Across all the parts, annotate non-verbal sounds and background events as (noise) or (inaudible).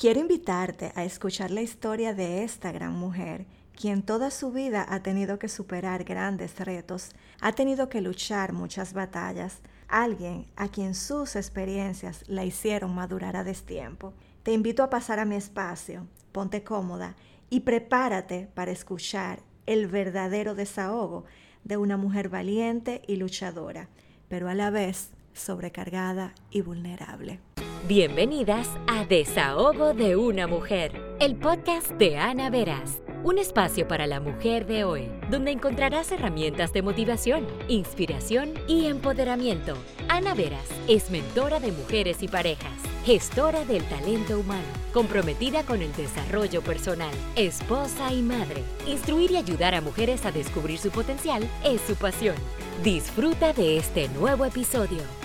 Quiero invitarte a escuchar la historia de esta gran mujer, quien toda su vida ha tenido que superar grandes retos, ha tenido que luchar muchas batallas, alguien a quien sus experiencias la hicieron madurar a destiempo. Te invito a pasar a mi espacio, ponte cómoda y prepárate para escuchar el verdadero desahogo de una mujer valiente y luchadora, pero a la vez sobrecargada y vulnerable. Bienvenidas a Desahogo de una Mujer, el podcast de Ana Veras, un espacio para la mujer de hoy, donde encontrarás herramientas de motivación, inspiración y empoderamiento. Ana Veras es mentora de mujeres y parejas, gestora del talento humano, comprometida con el desarrollo personal, esposa y madre. Instruir y ayudar a mujeres a descubrir su potencial es su pasión. Disfruta de este nuevo episodio.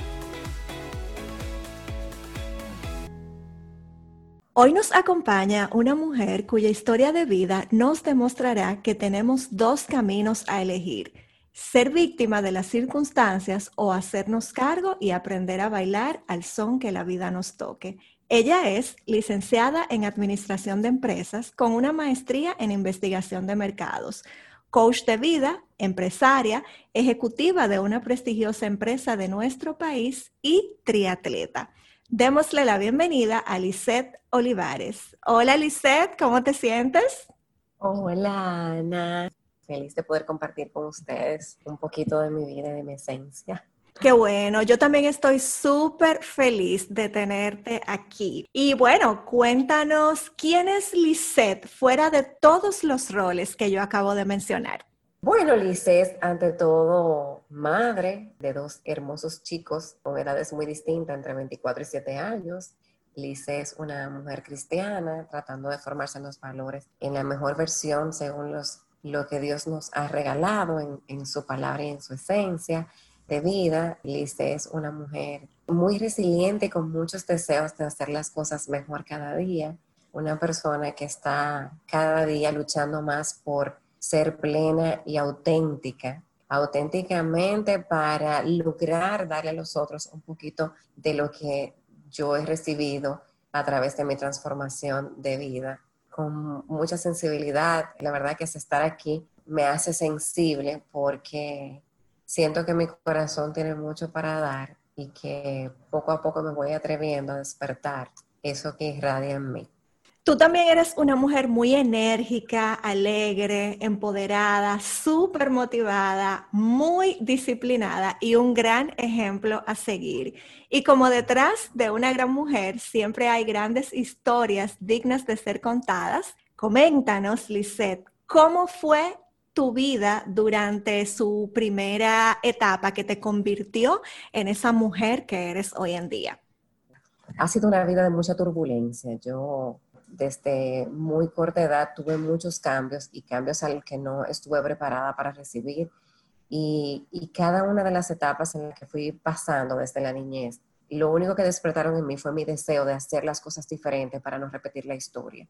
Hoy nos acompaña una mujer cuya historia de vida nos demostrará que tenemos dos caminos a elegir, ser víctima de las circunstancias o hacernos cargo y aprender a bailar al son que la vida nos toque. Ella es licenciada en Administración de Empresas con una maestría en Investigación de Mercados, coach de vida, empresaria, ejecutiva de una prestigiosa empresa de nuestro país y triatleta. Démosle la bienvenida a Lisette Olivares. Hola Lisette, ¿cómo te sientes? Hola Ana, feliz de poder compartir con ustedes un poquito de mi vida y de mi esencia. Qué bueno, yo también estoy súper feliz de tenerte aquí. Y bueno, cuéntanos quién es Lisette fuera de todos los roles que yo acabo de mencionar. Bueno, Lice es ante todo madre de dos hermosos chicos con edades muy distintas, entre 24 y 7 años. Lice es una mujer cristiana tratando de formarse en los valores en la mejor versión según los, lo que Dios nos ha regalado en, su palabra y en su esencia de vida. Lice es una mujer muy resiliente con muchos deseos de hacer las cosas mejor cada día. Una persona que está cada día luchando más por ser plena y auténtica, auténticamente para lograr darle a los otros un poquito de lo que yo he recibido a través de mi transformación de vida. Con mucha sensibilidad, la verdad que es estar aquí me hace sensible porque siento que mi corazón tiene mucho para dar y que poco a poco me voy atreviendo a despertar eso que irradia en mí. Tú también eres una mujer muy enérgica, alegre, empoderada, súper motivada, muy disciplinada y un gran ejemplo a seguir. Y como detrás de una gran mujer siempre hay grandes historias dignas de ser contadas, coméntanos, Lisette, ¿cómo fue tu vida durante su primera etapa que te convirtió en esa mujer que eres hoy en día? Ha sido una vida de mucha turbulencia. Yo desde muy corta edad tuve muchos cambios y cambios al que no estuve preparada para recibir. Y, y, cada una de las etapas en las que fui pasando desde la niñez, lo único que despertaron en mí fue mi deseo de hacer las cosas diferentes para no repetir la historia.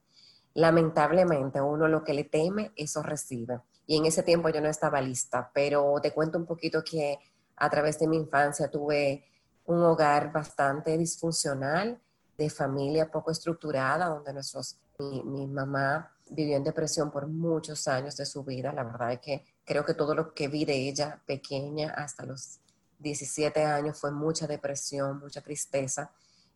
Lamentablemente, uno lo que le teme, eso recibe. Y en ese tiempo yo no estaba lista, pero te cuento un poquito que a través de mi infancia tuve un hogar bastante disfuncional de familia poco estructurada, donde nuestros, mi, mamá vivió en depresión por muchos años de su vida. La verdad es que creo que todo lo que vi de ella pequeña hasta los 17 años fue mucha depresión, mucha tristeza,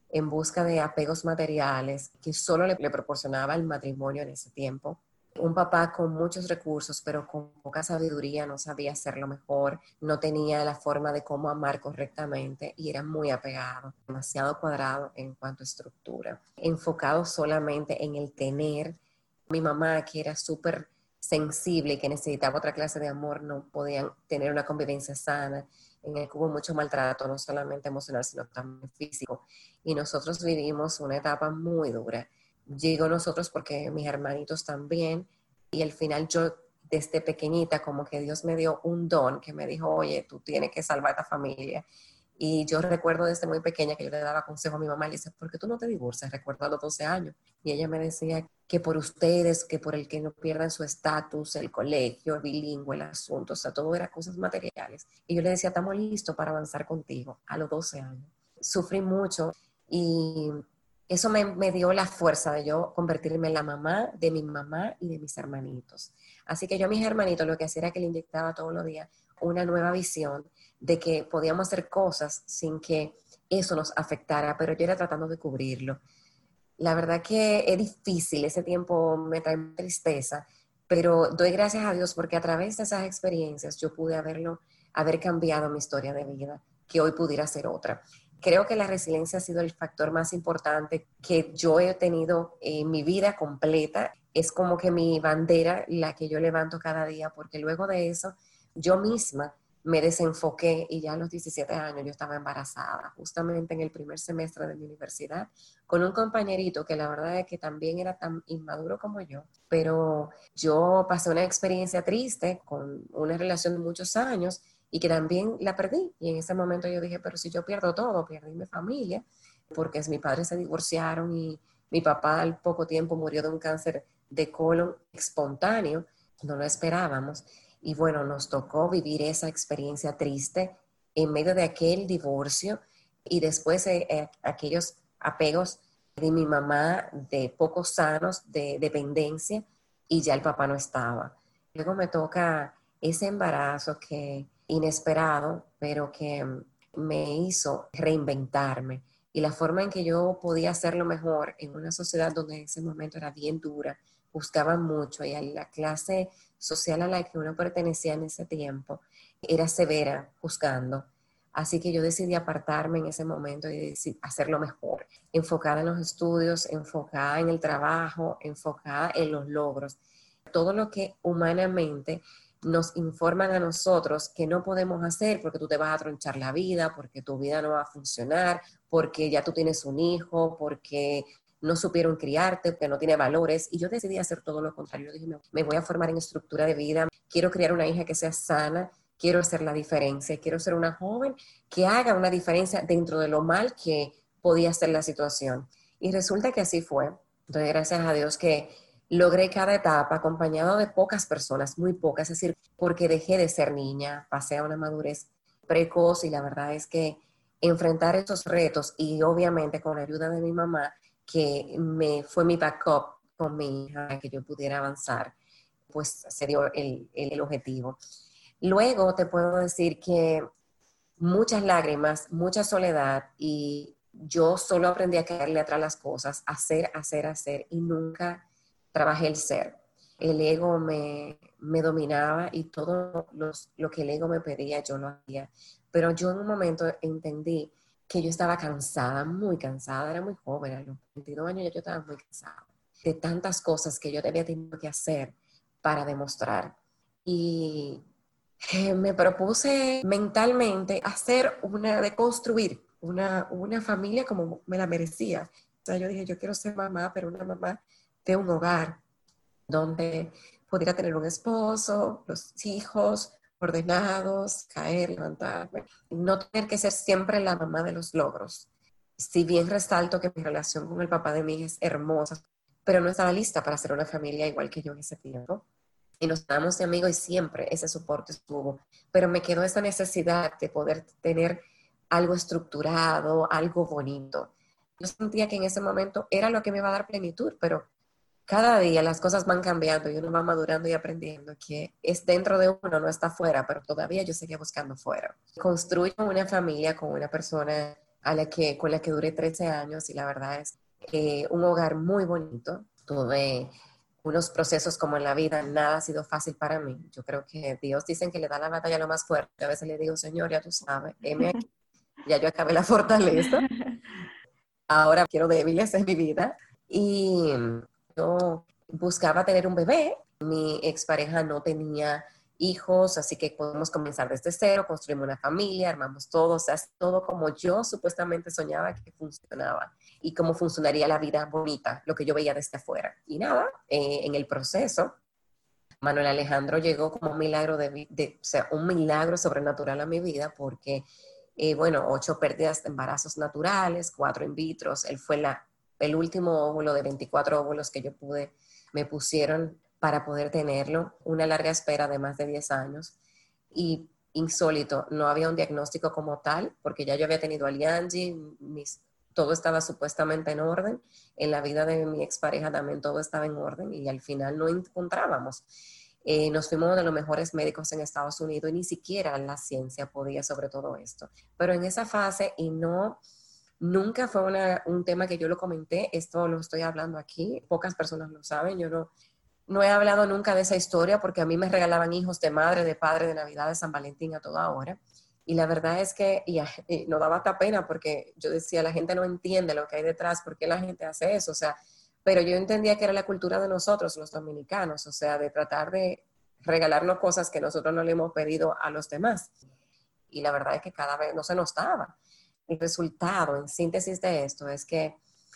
en busca de apegos materiales que solo le proporcionaba el matrimonio en ese tiempo un papá con muchos recursos, pero con poca sabiduría, no sabía hacerlo mejor, no tenía la forma de cómo amar correctamente y era muy apegado, demasiado cuadrado en cuanto a estructura, enfocado solamente en el tener. Mi mamá, que era súper sensible y que necesitaba otra clase de amor, no podían tener una convivencia sana, en el que hubo mucho maltrato, no solamente emocional, sino también físico. Y nosotros vivimos una etapa muy dura Llego nosotros porque mis hermanitos también, y al final yo desde pequeñita como que Dios me dio un don que me dijo, oye, tú tienes que salvar a esta familia. Y yo recuerdo desde muy pequeña que yo le daba consejo a mi mamá le decía, ¿por qué tú no te divorcias? Recuerdo a los 12 años. Y ella me decía que por ustedes, que por el que no pierdan su estatus, el colegio, el bilingüe, el asunto, o sea, todo era cosas materiales. Y yo le decía, estamos listos para avanzar contigo a los 12 años. Sufrí mucho y eso me, dio la fuerza de yo convertirme en la mamá de mi mamá y de mis hermanitos. Así que yo a mis hermanitos lo que hacía era que le inyectaba todos los días una nueva visión de que podíamos hacer cosas sin que eso nos afectara, pero yo era tratando de cubrirlo. La verdad que es difícil, ese tiempo me trae tristeza, pero doy gracias a Dios porque a través de esas experiencias yo pude haberlo, haber cambiado mi historia de vida, que hoy pudiera ser otra. Creo que la resiliencia ha sido el factor más importante que yo he tenido en mi vida completa. Es como que mi bandera, la que yo levanto cada día, porque luego de eso, yo misma me desenfoqué y ya a los 17 años yo estaba embarazada, justamente en el primer semestre de mi universidad, con un compañerito que la verdad es que también era tan inmaduro como yo, pero yo pasé una experiencia triste con una relación de muchos años y que también la perdí. Y en ese momento yo dije, pero si yo pierdo todo, perdí mi familia, porque mis padres se divorciaron y mi papá al poco tiempo murió de un cáncer de colon espontáneo, no lo esperábamos. Y bueno, nos tocó vivir esa experiencia triste en medio de aquel divorcio y después eh, eh, aquellos apegos de mi mamá de pocos sanos, de dependencia, y ya el papá no estaba. Luego me toca ese embarazo que inesperado, pero que me hizo reinventarme. Y la forma en que yo podía hacerlo mejor en una sociedad donde en ese momento era bien dura, buscaban mucho y a la clase social a la que uno pertenecía en ese tiempo era severa juzgando. Así que yo decidí apartarme en ese momento y hacerlo mejor, enfocada en los estudios, enfocada en el trabajo, enfocada en los logros. Todo lo que humanamente nos informan a nosotros que no podemos hacer porque tú te vas a tronchar la vida, porque tu vida no va a funcionar, porque ya tú tienes un hijo, porque no supieron criarte, que no tiene valores. Y yo decidí hacer todo lo contrario. dije, me voy a formar en estructura de vida, quiero criar una hija que sea sana, quiero hacer la diferencia, quiero ser una joven que haga una diferencia dentro de lo mal que podía ser la situación. Y resulta que así fue. Entonces, gracias a Dios que logré cada etapa acompañado de pocas personas, muy pocas, es decir, porque dejé de ser niña, pasé a una madurez precoz y la verdad es que enfrentar estos retos y obviamente con la ayuda de mi mamá, que me fue mi backup con mi hija, que yo pudiera avanzar, pues se dio el, el objetivo. Luego te puedo decir que muchas lágrimas, mucha soledad y yo solo aprendí a caerle atrás las cosas, hacer, hacer, hacer y nunca trabajé el ser. El ego me, me dominaba y todo los, lo que el ego me pedía yo lo hacía. Pero yo en un momento entendí que yo estaba cansada, muy cansada, era muy joven, a los 22 años yo estaba muy cansada de tantas cosas que yo había tenido que hacer para demostrar. Y eh, me propuse mentalmente hacer una, de construir una, una familia como me la merecía. O sea, yo dije, yo quiero ser mamá, pero una mamá de un hogar donde pudiera tener un esposo, los hijos, ordenados, caer, levantarme, no tener que ser siempre la mamá de los logros. Si bien resalto que mi relación con el papá de mi hija es hermosa, pero no estaba lista para hacer una familia igual que yo en ese tiempo. Y nos damos de amigos y siempre ese soporte estuvo. Pero me quedó esa necesidad de poder tener algo estructurado, algo bonito. Yo sentía que en ese momento era lo que me iba a dar plenitud, pero cada día las cosas van cambiando y uno va madurando y aprendiendo que es dentro de uno, no está afuera, pero todavía yo seguía buscando fuera. Construyo una familia con una persona a la que, con la que duré 13 años y la verdad es que un hogar muy bonito. Tuve unos procesos como en la vida, nada ha sido fácil para mí. Yo creo que Dios dicen que le da la batalla lo más fuerte. A veces le digo, Señor, ya tú sabes, ya yo acabé la fortaleza. (laughs) Ahora quiero débiles en mi vida. Y buscaba tener un bebé, mi expareja no tenía hijos, así que podemos comenzar desde cero, construimos una familia, armamos todo, o sea, todo como yo supuestamente soñaba que funcionaba y cómo funcionaría la vida bonita, lo que yo veía desde afuera. Y nada, eh, en el proceso, Manuel Alejandro llegó como un milagro, de, o sea, un milagro sobrenatural a mi vida porque, eh, bueno, ocho pérdidas de embarazos naturales, cuatro in vitro, él fue la el último óvulo de 24 óvulos que yo pude, me pusieron para poder tenerlo, una larga espera de más de 10 años y insólito, no había un diagnóstico como tal, porque ya yo había tenido a Lianji, mis todo estaba supuestamente en orden. En la vida de mi expareja también todo estaba en orden y al final no encontrábamos. Eh, nos fuimos de los mejores médicos en Estados Unidos y ni siquiera la ciencia podía sobre todo esto. Pero en esa fase, y no, nunca fue un tema que yo lo comenté, esto lo estoy hablando aquí, pocas personas lo saben, yo no, no he hablado nunca de esa historia porque a mí me regalaban hijos de madre, de padre, de Navidad, de San Valentín a toda hora. Y la verdad es que (laughs) y, no daba hasta pena porque yo decía, la gente no entiende lo que hay detrás, ¿por qué la gente hace eso? O sea, pero yo entendía que era la cultura de nosotros, los dominicanos, o sea, de tratar de regalarnos cosas que nosotros no le hemos pedido a los demás. Y la verdad es que cada vez no se nos daba. Resultado, en síntesis de esto, es que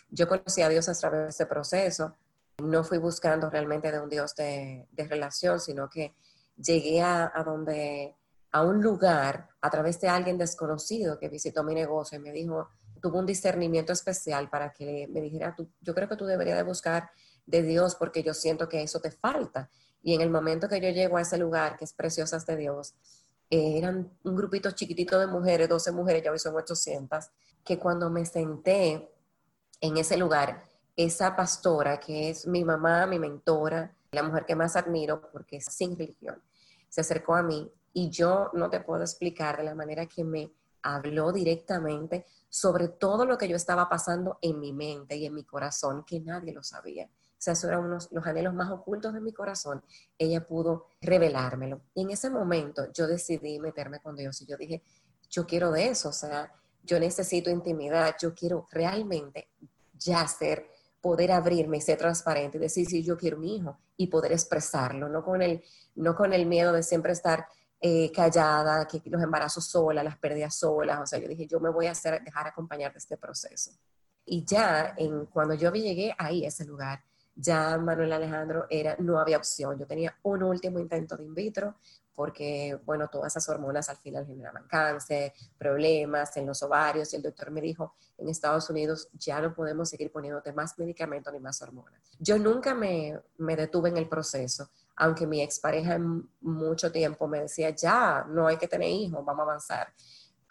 yo conocí a Dios a través de este proceso. No fui buscando realmente de un Dios de, relación, sino que llegué a, a donde a un lugar a través de alguien desconocido que visitó mi negocio y me dijo, tuvo un discernimiento especial para que me dijera, yo creo que tú deberías de buscar de Dios porque yo siento que eso te falta. Y en el momento que yo llego a ese lugar, que es Preciosas de Dios, eran un grupito chiquitito de mujeres, 12 mujeres, ya hoy son 800, que cuando me senté en ese lugar, esa pastora, que es mi mamá, mi mentora, la mujer que más admiro porque es sin religión, se acercó a mí y yo no te puedo explicar de la manera que me habló directamente sobre todo lo que yo estaba pasando en mi mente y en mi corazón, que nadie lo sabía. O sea, esos eran unos, los anhelos más ocultos de mi corazón. Ella pudo revelármelo. Y en ese momento yo decidí meterme con Dios y yo dije, yo quiero de eso, o sea, yo necesito intimidad, yo quiero realmente ya ser, poder abrirme y ser transparente y decir, sí, yo quiero un hijo y poder expresarlo, no con el, no con el miedo de siempre estar eh, callada, que los embarazos sola, las pérdidas solas. O sea, yo dije, yo me voy a hacer, dejar acompañar de este proceso. Y ya en, cuando yo llegué ahí, a ese lugar, ya Manuel Alejandro era, no había opción. Yo tenía un último intento de in vitro porque, bueno, todas esas hormonas al final generaban cáncer, problemas en los ovarios y el doctor me dijo, en Estados Unidos ya no podemos seguir poniéndote más medicamentos ni más hormonas. Yo nunca me, me detuve en el proceso aunque mi expareja en mucho tiempo me decía, ya, no hay que tener hijos, vamos a avanzar.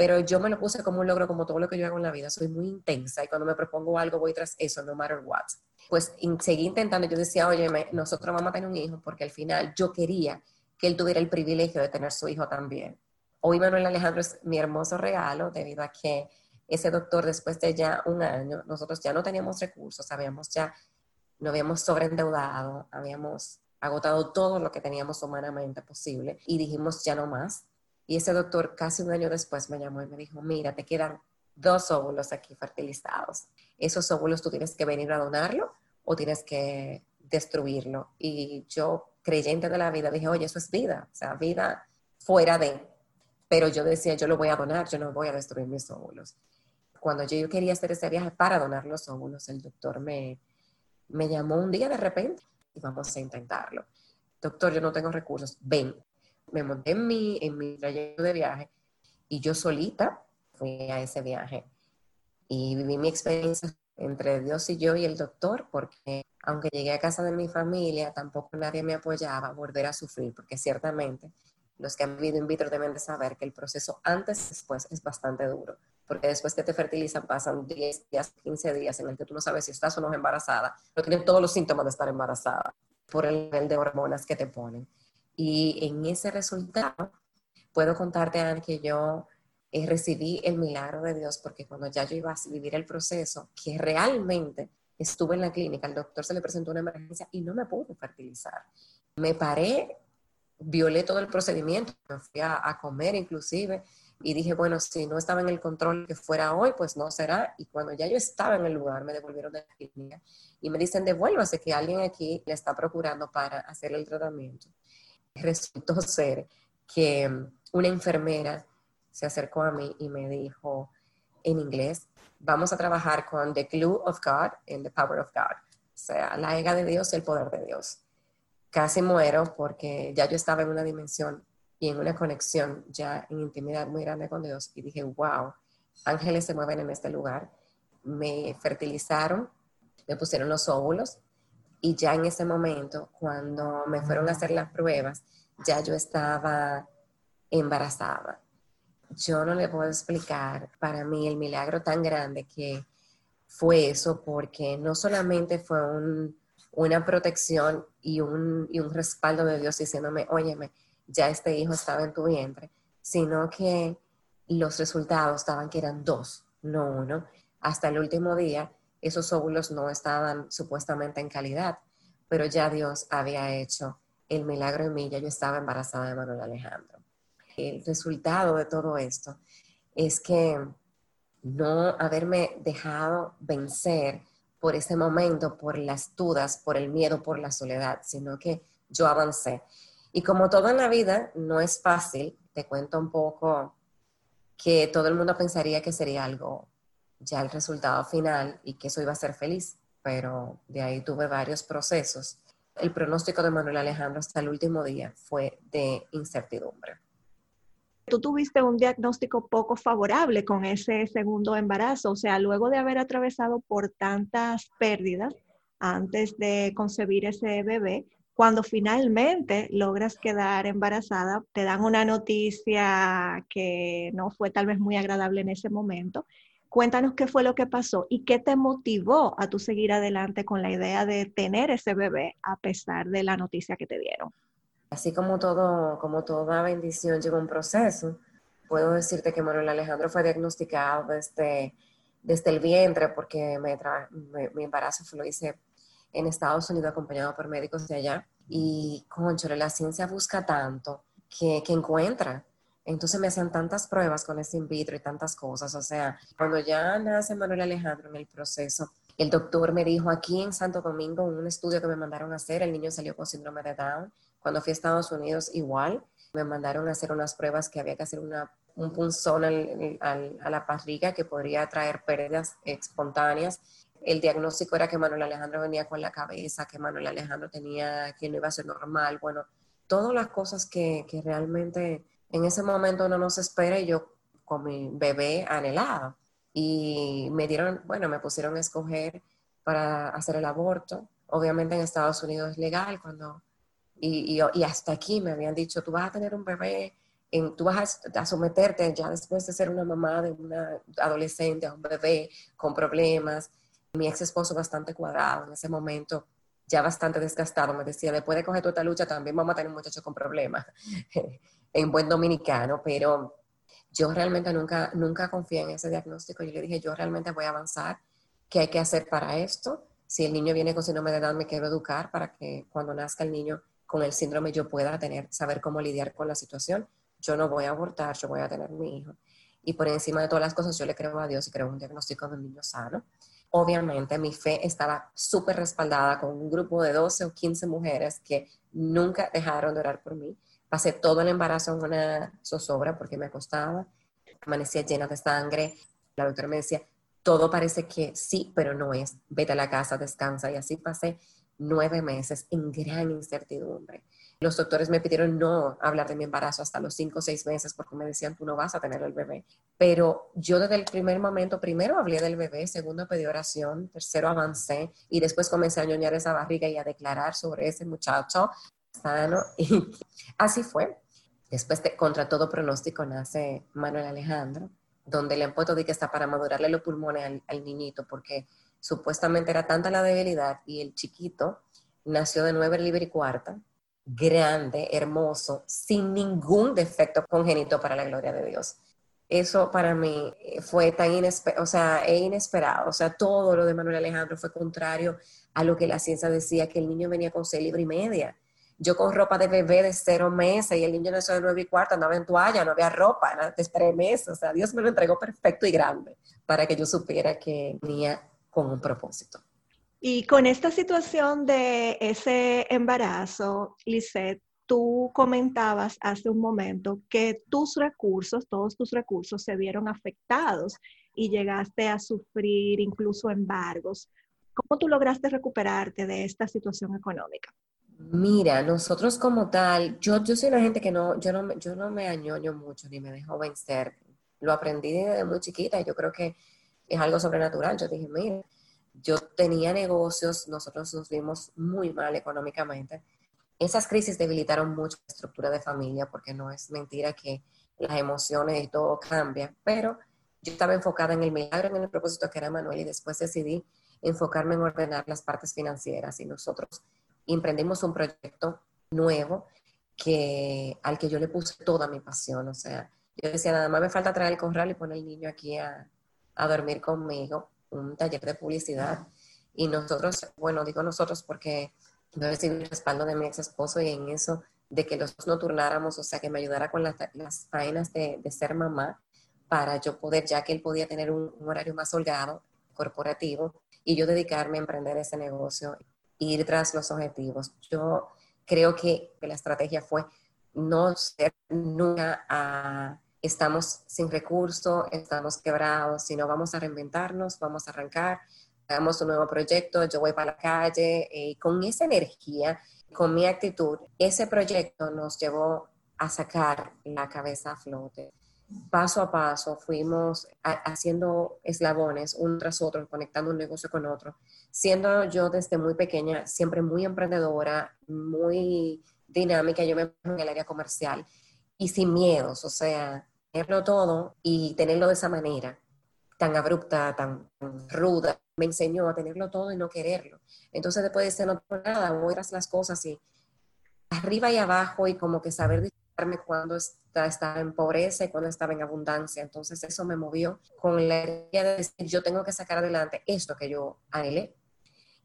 Pero yo me lo puse como un logro, como todo lo que yo hago en la vida. Soy muy intensa y cuando me propongo algo voy tras eso, no matter what. Pues seguí intentando, yo decía, oye, nosotros vamos a tener un hijo porque al final yo quería que él tuviera el privilegio de tener su hijo también. Hoy Manuel Alejandro es mi hermoso regalo debido a que ese doctor después de ya un año, nosotros ya no teníamos recursos, habíamos ya, no habíamos sobreendeudado, habíamos agotado todo lo que teníamos humanamente posible y dijimos ya no más. Y ese doctor casi un año después me llamó y me dijo, mira, te quedan dos óvulos aquí fertilizados. Esos óvulos tú tienes que venir a donarlo o tienes que destruirlo. Y yo, creyente de la vida, dije, oye, eso es vida, o sea, vida fuera de. Pero yo decía, yo lo voy a donar, yo no voy a destruir mis óvulos. Cuando yo quería hacer ese viaje para donar los óvulos, el doctor me, me llamó un día de repente y vamos a intentarlo. Doctor, yo no tengo recursos, ven. Me monté en mi, en mi trayecto de viaje y yo solita fui a ese viaje y viví mi experiencia entre Dios y yo y el doctor, porque aunque llegué a casa de mi familia, tampoco nadie me apoyaba a volver a sufrir, porque ciertamente los que han vivido in vitro deben de saber que el proceso antes y después es bastante duro porque después que te fertilizan pasan 10 días, 15 días en el que tú no sabes si estás o no embarazada, pero tienes todos los síntomas de estar embarazada por el nivel de hormonas que te ponen. Y en ese resultado, puedo contarte, Anne, que yo eh, recibí el milagro de Dios porque cuando ya yo iba a vivir el proceso, que realmente estuve en la clínica, el doctor se le presentó una emergencia y no me pudo fertilizar. Me paré, violé todo el procedimiento, me fui a, a comer inclusive, y dije, bueno, si no estaba en el control que fuera hoy, pues no será. Y cuando ya yo estaba en el lugar, me devolvieron de la clínica y me dicen, devuélvase, que alguien aquí le está procurando para hacer el tratamiento. Resultó ser que una enfermera se acercó a mí y me dijo en inglés, vamos a trabajar con The Glue of God and The Power of God. O sea, la ega de Dios y el poder de Dios. Casi muero porque ya yo estaba en una dimensión y en una conexión ya en intimidad muy grande con Dios y dije, wow, ángeles se mueven en este lugar. Me fertilizaron, me pusieron los óvulos y ya en ese momento, cuando me fueron a hacer las pruebas, ya yo estaba embarazada. Yo no le puedo explicar para mí el milagro tan grande que fue eso, porque no solamente fue una protección y un, y un respaldo de Dios diciéndome, óyeme, ya este hijo estaba en tu vientre, sino que los resultados estaban que eran dos, no uno. Hasta el último día, esos óvulos no estaban supuestamente en calidad, pero ya Dios había hecho el milagro en mí, ya yo estaba embarazada de Manuel Alejandro. El resultado de todo esto es que no haberme dejado vencer por ese momento, por las dudas, por el miedo, por la soledad, sino que yo avancé. Y como todo en la vida, no es fácil, te cuento un poco que todo el mundo pensaría que sería algo ya el resultado final y que eso iba a ser feliz, pero de ahí tuve varios procesos. El pronóstico de Manuel Alejandro hasta el último día fue de incertidumbre. Tú tuviste un diagnóstico poco favorable con ese segundo embarazo, o sea, luego de haber atravesado por tantas pérdidas antes de concebir ese bebé, cuando finalmente logras quedar embarazada, te dan una noticia que no fue tal vez muy agradable en ese momento. Cuéntanos qué fue lo que pasó y qué te motivó a tú seguir adelante con la idea de tener ese bebé a pesar de la noticia que te dieron. Así como todo, como toda bendición lleva un proceso, puedo decirte que Manuel Alejandro fue diagnosticado desde, desde el vientre porque mi embarazo fue, lo hice en Estados Unidos acompañado por médicos de allá. Y, concho, la ciencia busca tanto que, que encuentra. Entonces me hacían tantas pruebas con ese in vitro y tantas cosas. O sea, cuando ya nace Manuel Alejandro en el proceso, el doctor me dijo aquí en Santo Domingo, en un estudio que me mandaron a hacer, el niño salió con síndrome de Down. Cuando fui a Estados Unidos, igual, me mandaron a hacer unas pruebas que había que hacer una, un punzón a la barriga que podría traer pérdidas espontáneas el diagnóstico era que Manuel Alejandro venía con la cabeza, que Manuel Alejandro tenía, que no iba a ser normal, bueno, todas las cosas que, realmente en ese momento no nos espera y yo con mi bebé anhelado. Y me dieron, bueno, me pusieron a escoger para hacer el aborto. Obviamente en Estados Unidos es legal cuando, y, y, hasta aquí me habían dicho, tú vas a tener un bebé, en, tú vas a, a, someterte ya después de ser una mamá de una adolescente a un bebé con problemas mi ex esposo bastante cuadrado en ese momento, ya bastante desgastado, me decía, después de coger toda esta lucha también vamos a tener un muchacho con problemas, (laughs) en buen dominicano, pero yo realmente nunca, nunca confié en ese diagnóstico. Yo le dije, yo realmente voy a avanzar, ¿qué hay que hacer para esto? Si el niño viene con síndrome de edad, me quiero educar para que cuando nazca el niño con el síndrome yo pueda tener, saber cómo lidiar con la situación. Yo no voy a abortar, yo voy a tener mi hijo. Y por encima de todas las cosas, yo le creo a Dios y creo un diagnóstico de un niño sano obviamente mi fe estaba súper respaldada con un grupo de 12 o 15 mujeres que nunca dejaron de orar por mí. Pasé todo el embarazo en una zozobra porque me acostaba, amanecía llena de sangre. La doctora me decía, todo parece que sí, pero no es. Vete a la casa, descansa. Y así pasé nueve meses en gran incertidumbre. Los doctores me pidieron no hablar de mi embarazo hasta los cinco o seis meses porque me decían, tú no vas a tener el bebé. Pero yo desde el primer momento, primero hablé del bebé, segundo pedí oración, tercero avancé y después comencé a ñoñar esa barriga y a declarar sobre ese muchacho sano. (laughs) Y así fue. Después, de, contra todo pronóstico, nace Manuel Alejandro, donde le han puesto que está para madurarle los pulmones al, niñito porque supuestamente era tanta la debilidad y el chiquito nació de nueve libre y cuarta grande, hermoso, sin ningún defecto congénito para la gloria de Dios. Eso para mí fue tan inesperado, o sea, e inesperado. O sea, todo lo de Manuel Alejandro fue contrario a lo que la ciencia decía, que el niño venía con seis libras y media. Yo con ropa de bebé de cero meses y el niño nació de nueve y cuarto, andaba en toalla, no había ropa, era de tres meses. O sea, Dios me lo entregó perfecto y grande para que yo supiera que venía con un propósito. Y con esta situación de ese embarazo, Lisette, tú comentabas hace un momento que tus recursos, todos tus recursos se vieron afectados y llegaste a sufrir incluso embargos. ¿Cómo tú lograste recuperarte de esta situación económica? Mira, nosotros como tal, yo, yo soy una gente que no, yo no, yo no me añoño mucho ni me dejo vencer. Lo aprendí desde muy chiquita y yo creo que es algo sobrenatural. Yo dije, mira, yo tenía negocios, nosotros nos vimos muy mal económicamente. Esas crisis debilitaron mucho la estructura de familia porque no es mentira que las emociones y todo cambia, pero Yo estaba enfocada en el milagro, en el propósito que era Manuel y después decidí enfocarme en ordenar las partes financieras y nosotros emprendimos un proyecto nuevo que, al que yo le puse toda mi pasión. O sea, yo decía, nada más me falta traer el corral y poner el niño aquí a, a dormir conmigo, un taller de publicidad. Y nosotros, bueno, digo nosotros porque yo recibí el respaldo de mi ex esposo y en eso de que los dos no turnáramos, o sea, que me ayudara con las, las faenas de, de, ser mamá para yo poder, ya que él podía tener un, un, horario más holgado, corporativo, y yo dedicarme a emprender ese negocio, ir tras los objetivos. Yo creo que la estrategia fue no ser nunca a estamos sin recursos, estamos quebrados, sino vamos a reinventarnos, vamos a arrancar, hagamos un nuevo proyecto, yo voy para la calle y eh, con esa energía, con mi actitud, ese proyecto nos llevó a sacar la cabeza a flote. Paso a paso fuimos haciendo eslabones uno tras otro, conectando un negocio con otro, siendo yo desde muy pequeña siempre muy emprendedora, muy dinámica, yo me en el área comercial y sin miedos, o sea, tenerlo todo y tenerlo de esa manera, tan abrupta, tan ruda, me enseñó a tenerlo todo y no quererlo. Entonces después de ser no nada, voy las cosas y arriba y abajo y como que saber disfrutarme cuando está, estaba en pobreza y cuando estaba en abundancia. Entonces eso me movió con la idea de decir, yo tengo que sacar adelante esto que yo anhelé,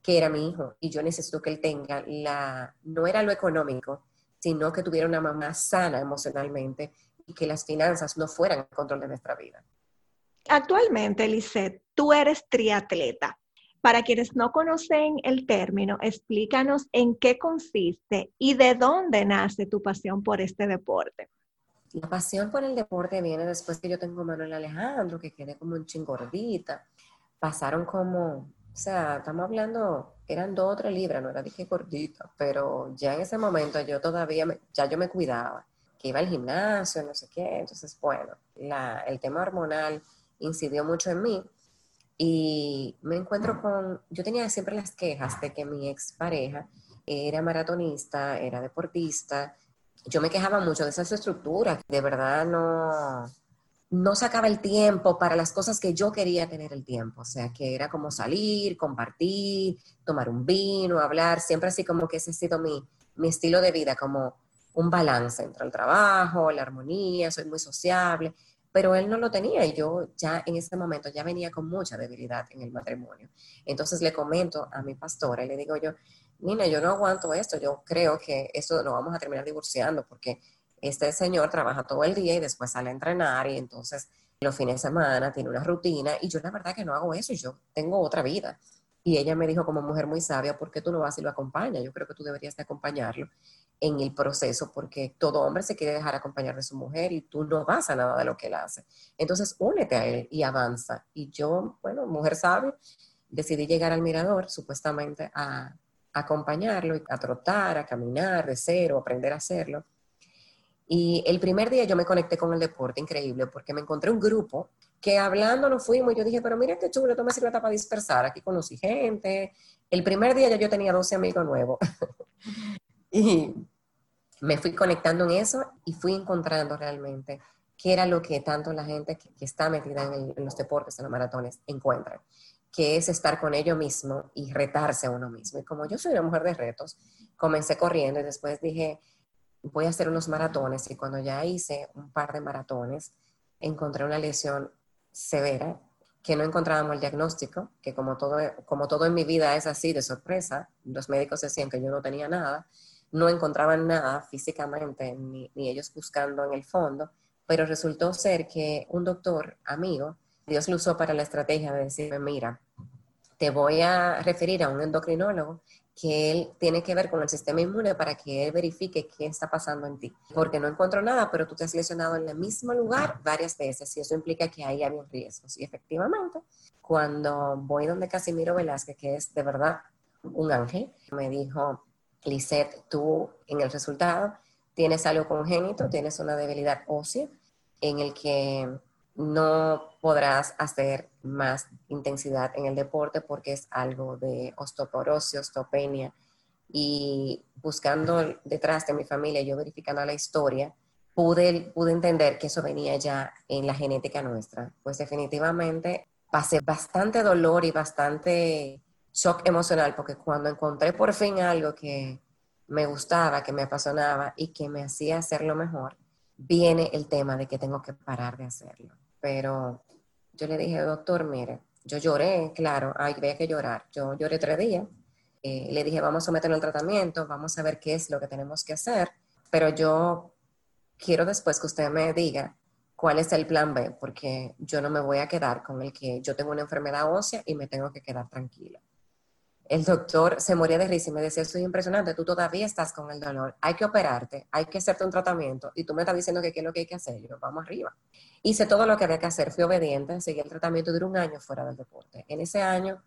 que era mi hijo, y yo necesito que él tenga la, no era lo económico, sino que tuviera una mamá sana emocionalmente y que las finanzas no fueran el control de nuestra vida. Actualmente, Lisette, tú eres triatleta. Para quienes no conocen el término, explícanos en qué consiste y de dónde nace tu pasión por este deporte. La pasión por el deporte viene después que yo tengo Manuel Alejandro, que quedé como un chingordita. Pasaron como, o sea, estamos hablando, eran dos o tres libras, no era dije gordita, pero ya en ese momento yo todavía, ya yo me cuidaba que iba al gimnasio, no sé qué. Entonces, bueno, el tema hormonal incidió mucho en mí y me encuentro con, yo tenía siempre las quejas de que mi expareja era maratonista, era deportista. Yo me quejaba mucho de esas estructuras, de verdad no, no sacaba el tiempo para las cosas que yo quería tener el tiempo, o sea, que era como salir, compartir, tomar un vino, hablar, siempre así como que ese ha sido mi, mi estilo de vida, como un balance entre el trabajo, la armonía, soy muy sociable, pero él no lo tenía y yo ya en ese momento ya venía con mucha debilidad en el matrimonio. Entonces le comento a mi pastora y le digo yo, Nina, yo no aguanto esto, yo creo que esto lo vamos a terminar divorciando porque este señor trabaja todo el día y después sale a entrenar y entonces los fines de semana tiene una rutina y yo la verdad que no hago eso, yo tengo otra vida. Y ella me dijo como mujer muy sabia, ¿por qué tú no vas y lo acompañas? Yo creo que tú deberías de acompañarlo en el proceso, porque todo hombre se quiere dejar acompañar de su mujer y tú no vas a nada de lo que él hace. Entonces, únete a él y avanza. Y yo, bueno, mujer sabia, decidí llegar al mirador supuestamente a, acompañarlo, a trotar, a caminar de cero, aprender a hacerlo. Y el primer día yo me conecté con el deporte, increíble, porque me encontré un grupo que hablando nos fuimos y yo dije, pero mira qué chulo, esto me sirve para dispersar. Aquí conocí gente. El primer día ya yo tenía 12 amigos nuevos. (laughs) Y me fui conectando en eso y fui encontrando realmente qué era lo que tanto la gente que, está metida en, los deportes, en los maratones, encuentra, que es estar con ellos mismo y retarse a uno mismo. Y como yo soy una mujer de retos, comencé corriendo y después dije, voy a hacer unos maratones y cuando ya hice un par de maratones, encontré una lesión severa que no encontrábamos el diagnóstico, que como todo, como todo en mi vida es así de sorpresa, los médicos decían que yo no tenía nada, no encontraban nada físicamente, ni, ellos buscando en el fondo, pero resultó ser que un doctor amigo, Dios lo usó para la estrategia de decirme, mira, te voy a referir a un endocrinólogo que él tiene que ver con el sistema inmune para que él verifique qué está pasando en ti. Porque no encontró nada, pero tú te has lesionado en el mismo lugar varias veces y eso implica que ahí había riesgos. Y efectivamente, cuando voy donde Casimiro Velázquez, que es de verdad un ángel, me dijo, Lisette, tú en el resultado tienes algo congénito, tienes una debilidad ósea en el que no podrás hacer más intensidad en el deporte porque es algo de osteoporosis, osteopenia. Y buscando detrás de mi familia, yo verificando la historia pude, pude entender que eso venía ya en la genética nuestra. Pues definitivamente pasé bastante dolor y bastante shock emocional porque cuando encontré por fin algo que me gustaba, que me apasionaba y que me hacía hacerlo mejor, viene el tema de que tengo que parar de hacerlo. Pero yo le dije, doctor, mire, yo lloré, claro, había que llorar. Yo lloré tres días. Eh, le dije, vamos a someterlo al tratamiento, vamos a ver qué es lo que tenemos que hacer. Pero yo quiero después que usted me diga cuál es el plan B, porque yo no me voy a quedar con el que yo tengo una enfermedad ósea y me tengo que quedar tranquila el doctor se moría de risa y me decía, esto es impresionante, tú todavía estás con el dolor, hay que operarte, hay que hacerte un tratamiento y tú me estás diciendo que qué es lo que hay que hacer, yo, vamos arriba. Hice todo lo que había que hacer, fui obediente, seguí el tratamiento, duró un año fuera del deporte. En ese año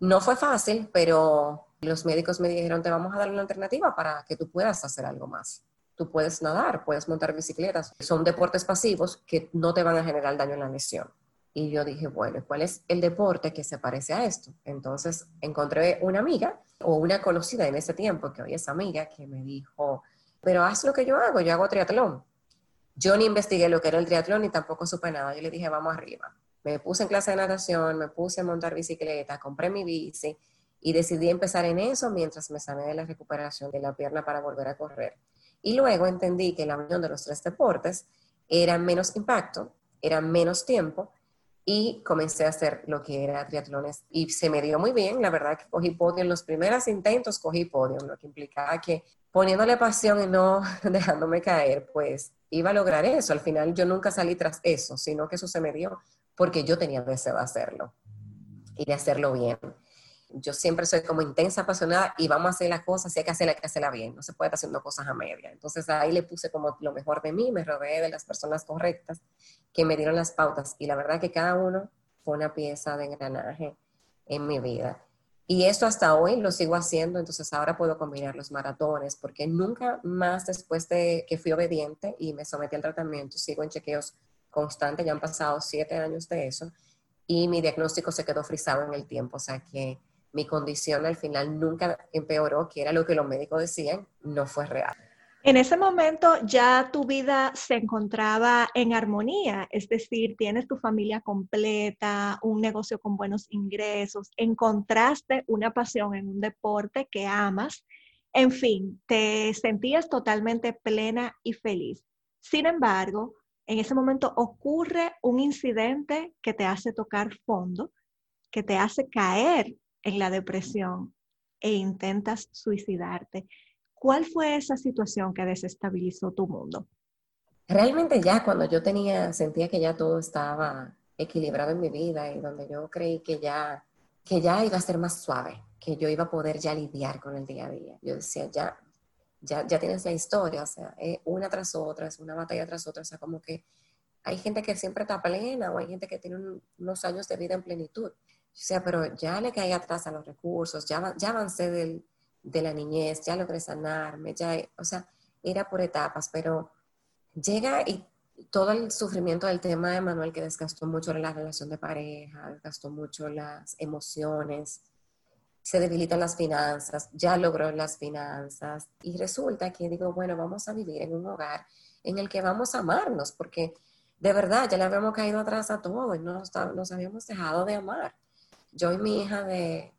no fue fácil, pero los médicos me dijeron, te vamos a dar una alternativa para que tú puedas hacer algo más. Tú puedes nadar, puedes montar bicicletas, son deportes pasivos que no te van a generar daño en la lesión. Y yo dije, bueno, ¿cuál es el deporte que se parece a esto? Entonces encontré una amiga o una conocida en ese tiempo, que hoy es amiga, que me dijo, pero haz lo que yo hago, yo hago triatlón. Yo ni investigué lo que era el triatlón ni tampoco supe nada. Yo le dije, vamos arriba. Me puse en clase de natación, me puse a montar bicicleta, compré mi bici y decidí empezar en eso mientras me sané de la recuperación de la pierna para volver a correr. Y luego entendí que la unión de los tres deportes era menos impacto, era menos tiempo y comencé a hacer lo que era triatlones y se me dio muy bien, la verdad que cogí podio en los primeros intentos, cogí podio, lo que implicaba que poniéndole pasión y no (laughs) dejándome caer, pues iba a lograr eso. Al final yo nunca salí tras eso, sino que eso se me dio porque yo tenía deseo de hacerlo y de hacerlo bien yo siempre soy como intensa, apasionada y vamos a hacer la cosa, si hay que hacerla, hay que hacerla bien, no se puede estar haciendo cosas a media. Entonces ahí le puse como lo mejor de mí, me rodeé de las personas correctas que me dieron las pautas y la verdad que cada uno fue una pieza de engranaje en mi vida. Y esto hasta hoy lo sigo haciendo, entonces ahora puedo combinar los maratones, porque nunca más después de que fui obediente y me sometí al tratamiento, sigo en chequeos constantes, ya han pasado siete años de eso, y mi diagnóstico se quedó frisado en el tiempo, o sea que mi condición al final nunca empeoró, que era lo que los médicos decían, no fue real. En ese momento ya tu vida se encontraba en armonía, es decir, tienes tu familia completa, un negocio con buenos ingresos, encontraste una pasión en un deporte que amas, en fin, te sentías totalmente plena y feliz. Sin embargo, en ese momento ocurre un incidente que te hace tocar fondo, que te hace caer en la depresión e intentas suicidarte. ¿Cuál fue esa situación que desestabilizó tu mundo? Realmente ya cuando yo tenía, sentía que ya todo estaba equilibrado en mi vida y donde yo creí que ya, que ya iba a ser más suave, que yo iba a poder ya lidiar con el día a día. Yo decía, ya, ya, ya tienes la historia, o sea, una tras otra, es una batalla tras otra, o sea, como que hay gente que siempre está plena o hay gente que tiene unos años de vida en plenitud. O sea, pero ya le caí atrás a los recursos, ya, ya avancé del, de la niñez, ya logré sanarme, ya, o sea, era por etapas, pero llega y todo el sufrimiento del tema de Manuel que desgastó mucho la relación de pareja, desgastó mucho las emociones, se debilitan las finanzas, ya logró las finanzas y resulta que digo, bueno, vamos a vivir en un hogar en el que vamos a amarnos, porque de verdad ya le habíamos caído atrás a todo y nos, nos habíamos dejado de amar yo y mi hija de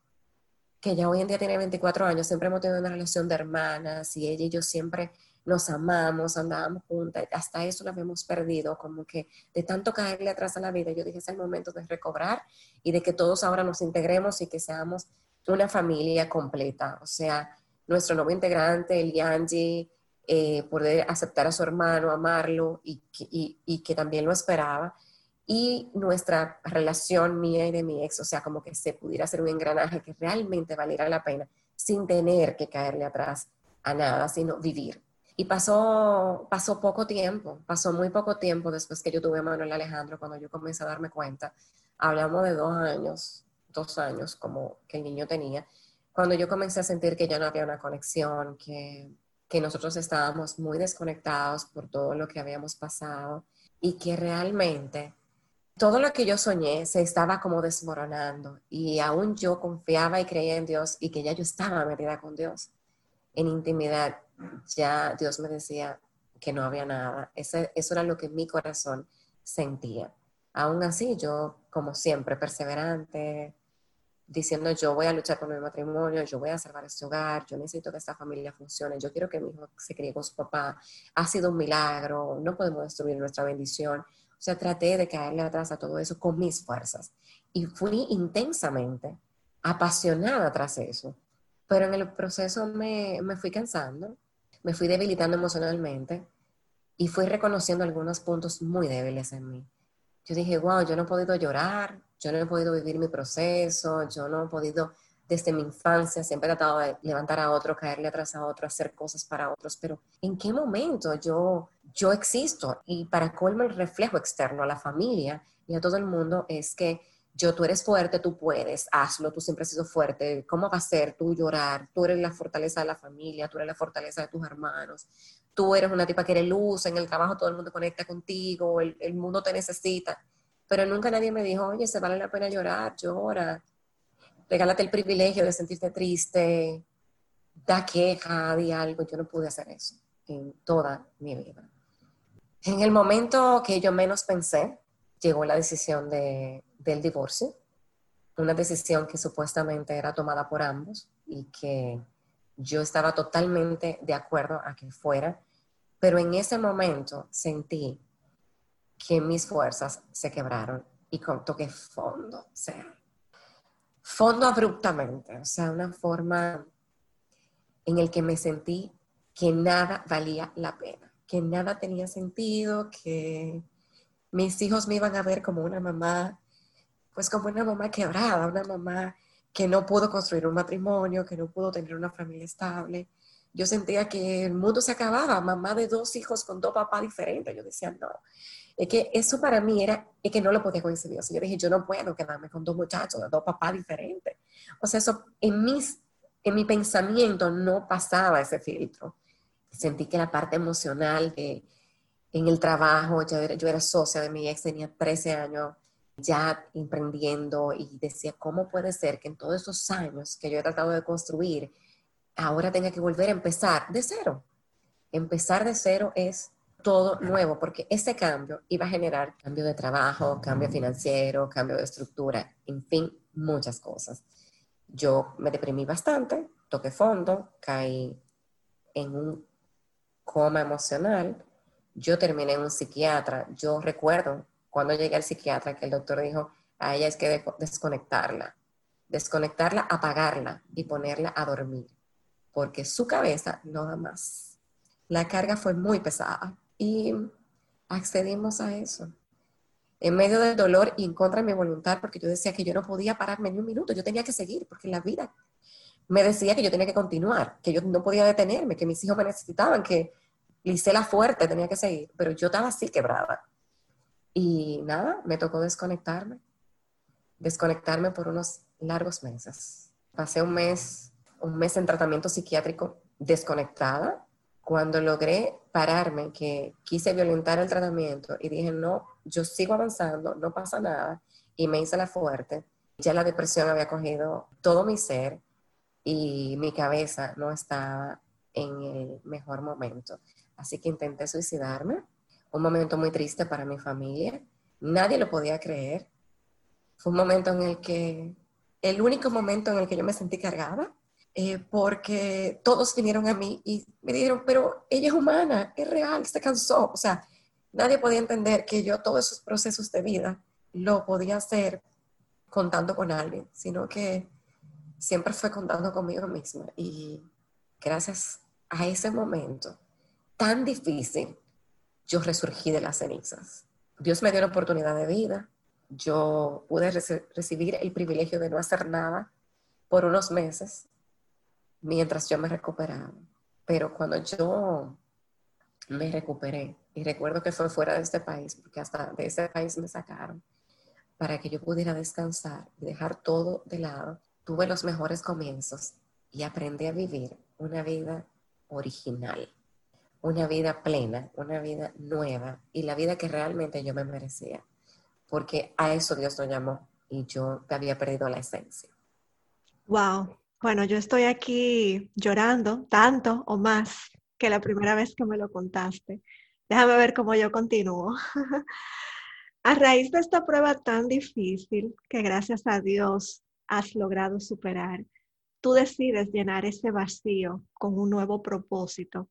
que ya hoy en día tiene 24 años, siempre hemos tenido una relación de hermanas y ella y yo siempre nos amamos, andábamos juntas, hasta eso la habíamos perdido, como que de tanto caerle atrás a la vida, yo dije, es el momento de recobrar y de que todos ahora nos integremos y que seamos una familia completa, o sea, nuestro nuevo integrante, el Yanji, eh, poder aceptar a su hermano, amarlo y, y, y que también lo esperaba y nuestra relación mía y de mi ex, o sea, como que se pudiera hacer un engranaje que realmente valiera la pena sin tener que caerle atrás a nada, sino vivir. Y pasó, pasó poco tiempo, pasó muy poco tiempo después que yo tuve a Manuel Alejandro, cuando yo comencé a darme cuenta, hablamos de dos años, dos años como que el niño tenía, cuando yo comencé a sentir que ya no había una conexión, que, que nosotros estábamos muy desconectados por todo lo que habíamos pasado y que realmente todo lo que yo soñé se estaba como desmoronando y aún yo confiaba y creía en Dios y que ya yo estaba metida con Dios en intimidad. Ya Dios me decía, que no había nada. Ese, eso era lo que mi corazón sentía. Aún así, yo, como siempre, perseverante, diciendo yo voy a luchar por mi matrimonio, yo voy a salvar este hogar, yo necesito que esta familia funcione, yo quiero que mi hijo se críe con su papá, ha sido un milagro, no podemos destruir nuestra bendición. O sea, traté de caerle atrás a todo eso con mis fuerzas y fui intensamente apasionada tras eso. Pero en el proceso me, me fui cansando, me fui debilitando emocionalmente y fui reconociendo algunos puntos muy débiles en mí. Yo dije, wow, yo no he podido llorar, yo no he podido vivir mi proceso, yo no he podido desde mi infancia, siempre he tratado de levantar a otro, caerle atrás a otro, hacer cosas para otros, pero ¿en qué momento yo, yo existo? Y para colmo el reflejo externo a la familia y a todo el mundo es que yo, tú eres fuerte, tú puedes, hazlo, tú siempre has sido fuerte, ¿cómo va a ser tú llorar? Tú eres la fortaleza de la familia, tú eres la fortaleza de tus hermanos, tú eres una tipa que eres luz, en el trabajo todo el mundo conecta contigo, el, el mundo te necesita. Pero nunca nadie me dijo, oye, se vale la pena llorar, llora, regálate el privilegio de sentirte triste, da queja, di algo. Yo no pude hacer eso en toda mi vida. En el momento que yo menos pensé, llegó la decisión de, del divorcio, una decisión que supuestamente era tomada por ambos y que yo estaba totalmente de acuerdo a que fuera, pero en ese momento sentí que mis fuerzas se quebraron y toqué fondo, sea, fondo abruptamente, o sea, una forma en el que me sentí que nada valía la pena, que nada tenía sentido, que mis hijos me iban a ver como una mamá, pues como una mamá quebrada, una mamá que no pudo construir un matrimonio, que no pudo tener una familia estable. Yo sentía que el mundo se acababa, mamá de dos hijos con dos papás diferentes. Yo decía, no, es que eso para mí era, es que no lo podía coincidir. O sea, yo dije, yo no puedo quedarme con dos muchachos, de dos papás diferentes. O sea, eso en, mis, en mi pensamiento no pasaba ese filtro. Sentí que la parte emocional de, en el trabajo, yo era, yo era socia de mi ex, tenía 13 años ya emprendiendo y decía, ¿cómo puede ser que en todos esos años que yo he tratado de construir, ahora tenga que volver a empezar de cero? Empezar de cero es todo nuevo, porque ese cambio iba a generar cambio de trabajo, cambio financiero, cambio de estructura, en fin, muchas cosas. Yo me deprimí bastante, toqué fondo, caí en un coma emocional, yo terminé en un psiquiatra, yo recuerdo cuando llegué al psiquiatra que el doctor dijo, a ella es que desconectarla, desconectarla, apagarla y ponerla a dormir, porque su cabeza no da más. La carga fue muy pesada y accedimos a eso. En medio del dolor y en contra de mi voluntad, porque yo decía que yo no podía pararme ni un minuto, yo tenía que seguir, porque la vida me decía que yo tenía que continuar, que yo no podía detenerme, que mis hijos me necesitaban, que la fuerte tenía que seguir, pero yo estaba así quebrada. Y nada, me tocó desconectarme, desconectarme por unos largos meses. Pasé un mes, un mes en tratamiento psiquiátrico desconectada, cuando logré pararme, que quise violentar el tratamiento y dije, no, yo sigo avanzando, no pasa nada, y me hice la fuerte, ya la depresión había cogido todo mi ser y mi cabeza no estaba en el mejor momento. Así que intenté suicidarme, un momento muy triste para mi familia, nadie lo podía creer. Fue un momento en el que, el único momento en el que yo me sentí cargada, eh, porque todos vinieron a mí y me dijeron, pero ella es humana, es real, se cansó. O sea, nadie podía entender que yo todos esos procesos de vida lo podía hacer contando con alguien, sino que siempre fue contando conmigo misma. Y gracias a ese momento tan difícil, yo resurgí de las cenizas. Dios me dio la oportunidad de vida. Yo pude recibir el privilegio de no hacer nada por unos meses mientras yo me recuperaba. Pero cuando yo me recuperé, y recuerdo que fue fuera de este país, porque hasta de ese país me sacaron, para que yo pudiera descansar y dejar todo de lado, tuve los mejores comienzos y aprendí a vivir una vida original, una vida plena, una vida nueva y la vida que realmente yo me merecía, porque a eso Dios nos llamó y yo había perdido la esencia. Wow, bueno, yo estoy aquí llorando tanto o más que la primera vez que me lo contaste. Déjame ver cómo yo continúo. (laughs) a raíz de esta prueba tan difícil que gracias a Dios has logrado superar, tú decides llenar ese vacío con un nuevo propósito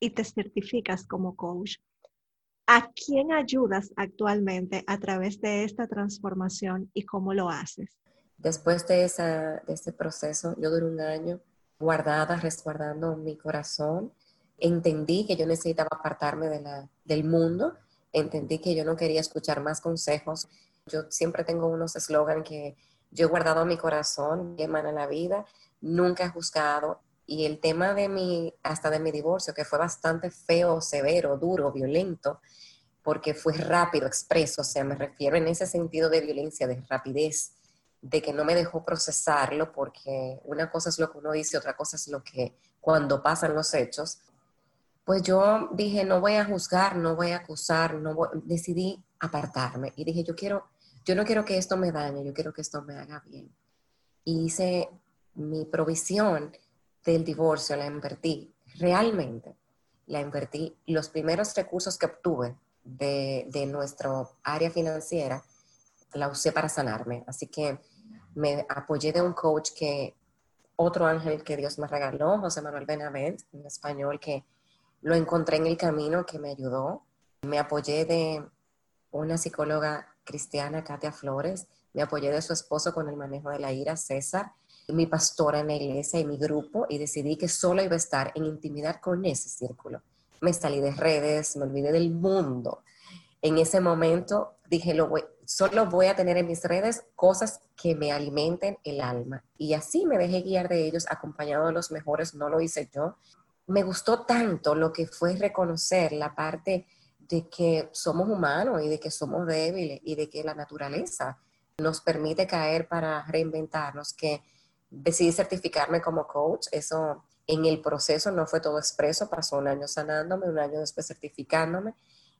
y te certificas como coach. ¿A quién ayudas actualmente a través de esta transformación y cómo lo haces? Después de, ese proceso, yo duré un año guardada, resguardando mi corazón. Entendí que yo necesitaba apartarme de la, del mundo, entendí que yo no quería escuchar más consejos. Yo siempre tengo unos eslogans que yo he guardado mi corazón, que emana la vida, nunca he juzgado. Y el tema de mi, hasta de mi divorcio, que fue bastante feo, severo, duro, violento, porque fue rápido, expreso, o sea, me refiero en ese sentido de violencia, de rapidez, de que no me dejó procesarlo, porque una cosa es lo que uno dice, otra cosa es lo que cuando pasan los hechos. Pues yo dije, no voy a juzgar, no voy a acusar, no decidí apartarme y dije, yo quiero, yo no quiero que esto me dañe, yo quiero que esto me haga bien. Y hice mi provisión del divorcio, la invertí, realmente la invertí. Los primeros recursos que obtuve de, de nuestro área financiera, la usé para sanarme. Así que me apoyé de un coach que, otro ángel que Dios me regaló, José Manuel Benavent, en español, que lo encontré en el camino, que me ayudó. Me apoyé de una psicóloga cristiana, Katia Flores. Me apoyé de su esposo con el manejo de la ira, César. Mi pastora en la iglesia y mi grupo y decidí que solo iba a estar en intimidad con ese círculo. Me salí de redes, me olvidé del mundo. En ese momento dije, lo voy, solo voy a tener en mis redes cosas que me alimenten el alma. Y así me dejé guiar de ellos, acompañado de los mejores, no lo hice yo. Me gustó tanto lo que fue reconocer la parte de que somos humanos y de que somos débiles y de que la naturaleza nos permite caer para reinventarnos, que decidí certificarme como coach. Eso en el proceso no fue todo expreso, pasó un año sanándome, un año después certificándome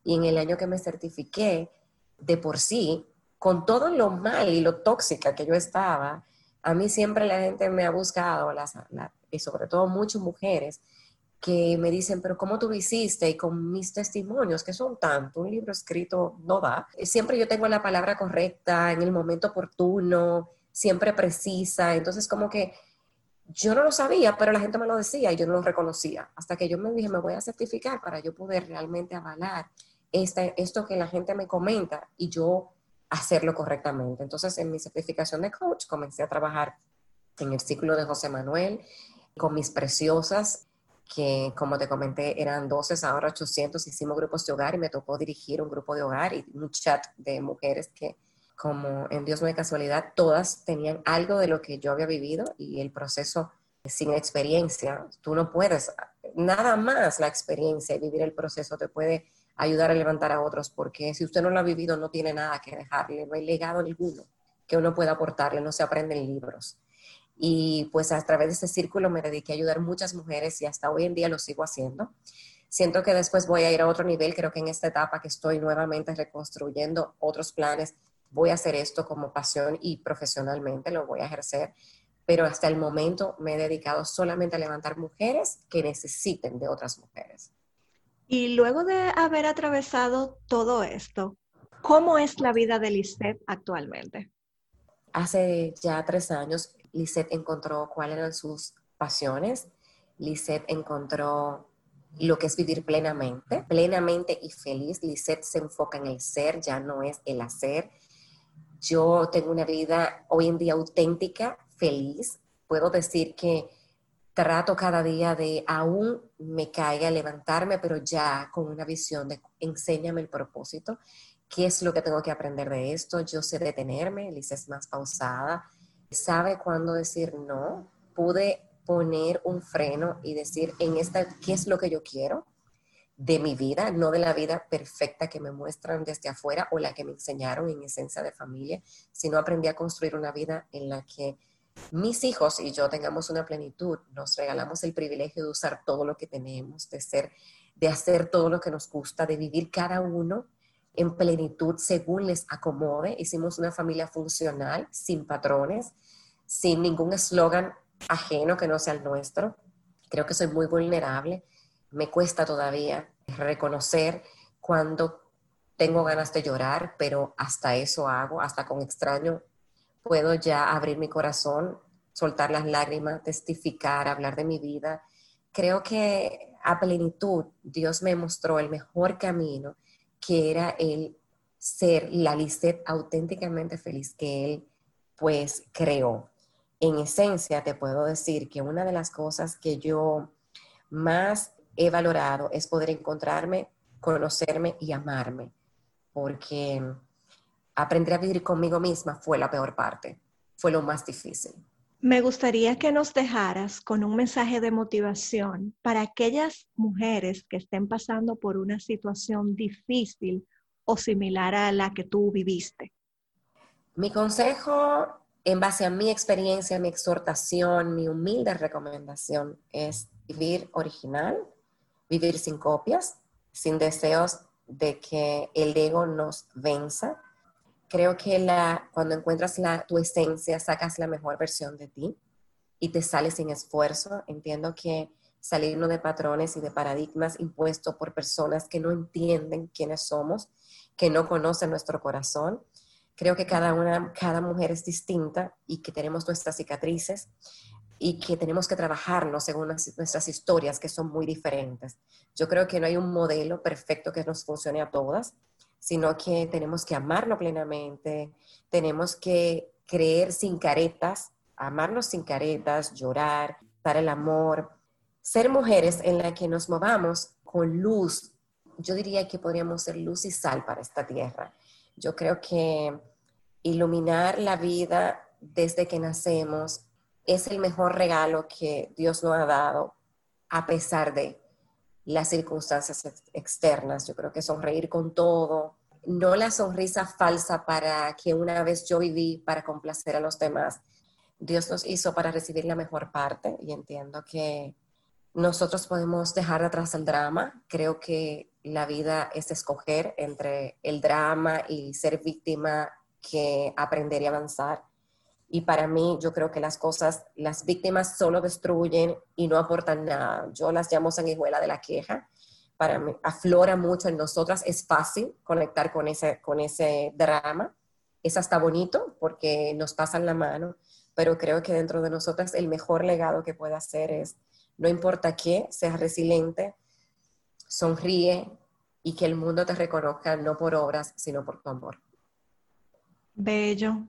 y en el año que me certifiqué, de por sí, con todo lo mal y lo tóxica que yo estaba, a mí siempre la gente me ha buscado, las, y sobre todo muchas mujeres, que me dicen, pero ¿cómo tú lo hiciste? Y con mis testimonios, que son tanto, un libro escrito no da. Siempre yo tengo la palabra correcta, en el momento oportuno, siempre precisa. Entonces, como que yo no lo sabía, pero la gente me lo decía y yo no lo reconocía. Hasta que yo me dije, me voy a certificar para yo poder realmente avalar esto que la gente me comenta y yo hacerlo correctamente. Entonces, en mi certificación de coach comencé a trabajar en el ciclo de José Manuel con mis preciosas, que como te comenté eran 12, ahora 800, hicimos grupos de hogar y me tocó dirigir un grupo de hogar y un chat de mujeres que como en Dios no hay casualidad, todas tenían algo de lo que yo había vivido y el proceso sin experiencia, tú no puedes, nada más la experiencia y vivir el proceso te puede ayudar a levantar a otros, porque si usted no lo ha vivido, no tiene nada que dejarle, no hay legado ninguno que uno pueda aportarle, no se aprenden libros. Y pues a través de este círculo me dediqué a ayudar muchas mujeres y hasta hoy en día lo sigo haciendo. Siento que después voy a ir a otro nivel, creo que en esta etapa que estoy nuevamente reconstruyendo otros planes, voy a hacer esto como pasión y profesionalmente lo voy a ejercer, pero hasta el momento me he dedicado solamente a levantar mujeres que necesiten de otras mujeres. Y luego de haber atravesado todo esto, ¿cómo es la vida de Lisette actualmente? Hace ya tres años, Lisette encontró cuáles eran sus pasiones. Lisette encontró lo que es vivir plenamente, plenamente y feliz. Lisette se enfoca en el ser, ya no es el hacer. Yo tengo una vida hoy en día auténtica, feliz. Puedo decir que trato cada día de aún me caiga levantarme, pero ya con una visión de enséñame el propósito, qué es lo que tengo que aprender de esto. Yo sé detenerme, Liz es más pausada, sabe cuándo decir no. Pude poner un freno y decir en esta, ¿qué es lo que yo quiero? de mi vida, no de la vida perfecta que me muestran desde afuera o la que me enseñaron en esencia de familia, sino aprendí a construir una vida en la que mis hijos y yo tengamos una plenitud, nos regalamos el privilegio de usar todo lo que tenemos, de ser, de hacer todo lo que nos gusta, de vivir cada uno en plenitud según les acomode. Hicimos una familia funcional, sin patrones, sin ningún eslogan ajeno que no sea el nuestro. Creo que soy muy vulnerable me cuesta todavía reconocer cuando tengo ganas de llorar, pero hasta eso hago, hasta con extraño puedo ya abrir mi corazón, soltar las lágrimas, testificar, hablar de mi vida. Creo que a plenitud Dios me mostró el mejor camino, que era el ser la Lisette auténticamente feliz que Él pues creó. En esencia te puedo decir que una de las cosas que yo más he valorado es poder encontrarme, conocerme y amarme, porque aprender a vivir conmigo misma fue la peor parte, fue lo más difícil. Me gustaría que nos dejaras con un mensaje de motivación para aquellas mujeres que estén pasando por una situación difícil o similar a la que tú viviste. Mi consejo, en base a mi experiencia, mi exhortación, mi humilde recomendación es vivir original, vivir sin copias, sin deseos de que el ego nos venza. Creo que la, cuando encuentras la, tu esencia, sacas la mejor versión de ti y te sales sin esfuerzo. Entiendo que salirnos de patrones y de paradigmas impuestos por personas que no entienden quiénes somos, que no conocen nuestro corazón. Creo que cada, una, cada mujer es distinta y que tenemos nuestras cicatrices y que tenemos que trabajarnos según nuestras historias que son muy diferentes. Yo creo que no hay un modelo perfecto que nos funcione a todas, sino que tenemos que amarnos plenamente, tenemos que creer sin caretas, amarnos sin caretas, llorar, dar el amor, ser mujeres en las que nos movamos con luz. Yo diría que podríamos ser luz y sal para esta tierra. Yo creo que iluminar la vida desde que nacemos es el mejor regalo que Dios nos ha dado a pesar de las circunstancias externas. Yo creo que sonreír con todo, no la sonrisa falsa para que una vez yo viví para complacer a los demás. Dios nos hizo para recibir la mejor parte y entiendo que nosotros podemos dejar atrás el drama. Creo que la vida es escoger entre el drama y ser víctima que aprender y avanzar. Y para mí, yo creo que las cosas, las víctimas solo destruyen y no aportan nada. Yo las llamo sanguijuela de la queja. Para mí, aflora mucho en nosotras. Es fácil conectar con ese, con ese drama. Es hasta bonito porque nos pasan la mano, pero creo que dentro de nosotras el mejor legado que puede hacer es, no importa qué, seas resiliente, sonríe y que el mundo te reconozca no por obras, sino por tu amor. Bello.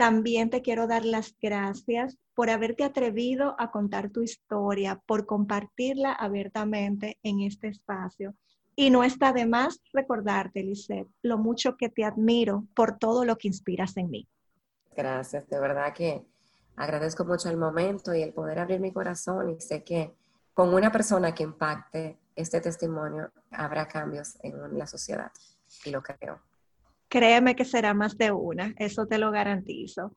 También te quiero dar las gracias por haberte atrevido a contar tu historia, por compartirla abiertamente en este espacio. Y no está de más recordarte, Lisette, lo mucho que te admiro por todo lo que inspiras en mí. Gracias, de verdad que agradezco mucho el momento y el poder abrir mi corazón y sé que con una persona que impacte este testimonio habrá cambios en la sociedad y lo creo. Créeme que será más de una, eso te lo garantizo.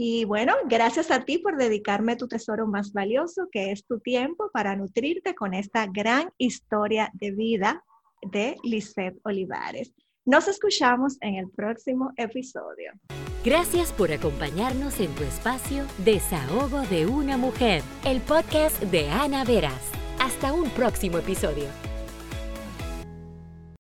Y bueno, gracias a ti por dedicarme tu tesoro más valioso, que es tu tiempo, para nutrirte con esta gran historia de vida de Lisette Olivares. Nos escuchamos en el próximo episodio. Gracias por acompañarnos en tu espacio Desahogo de una mujer, el podcast de Ana Veras. Hasta un próximo episodio.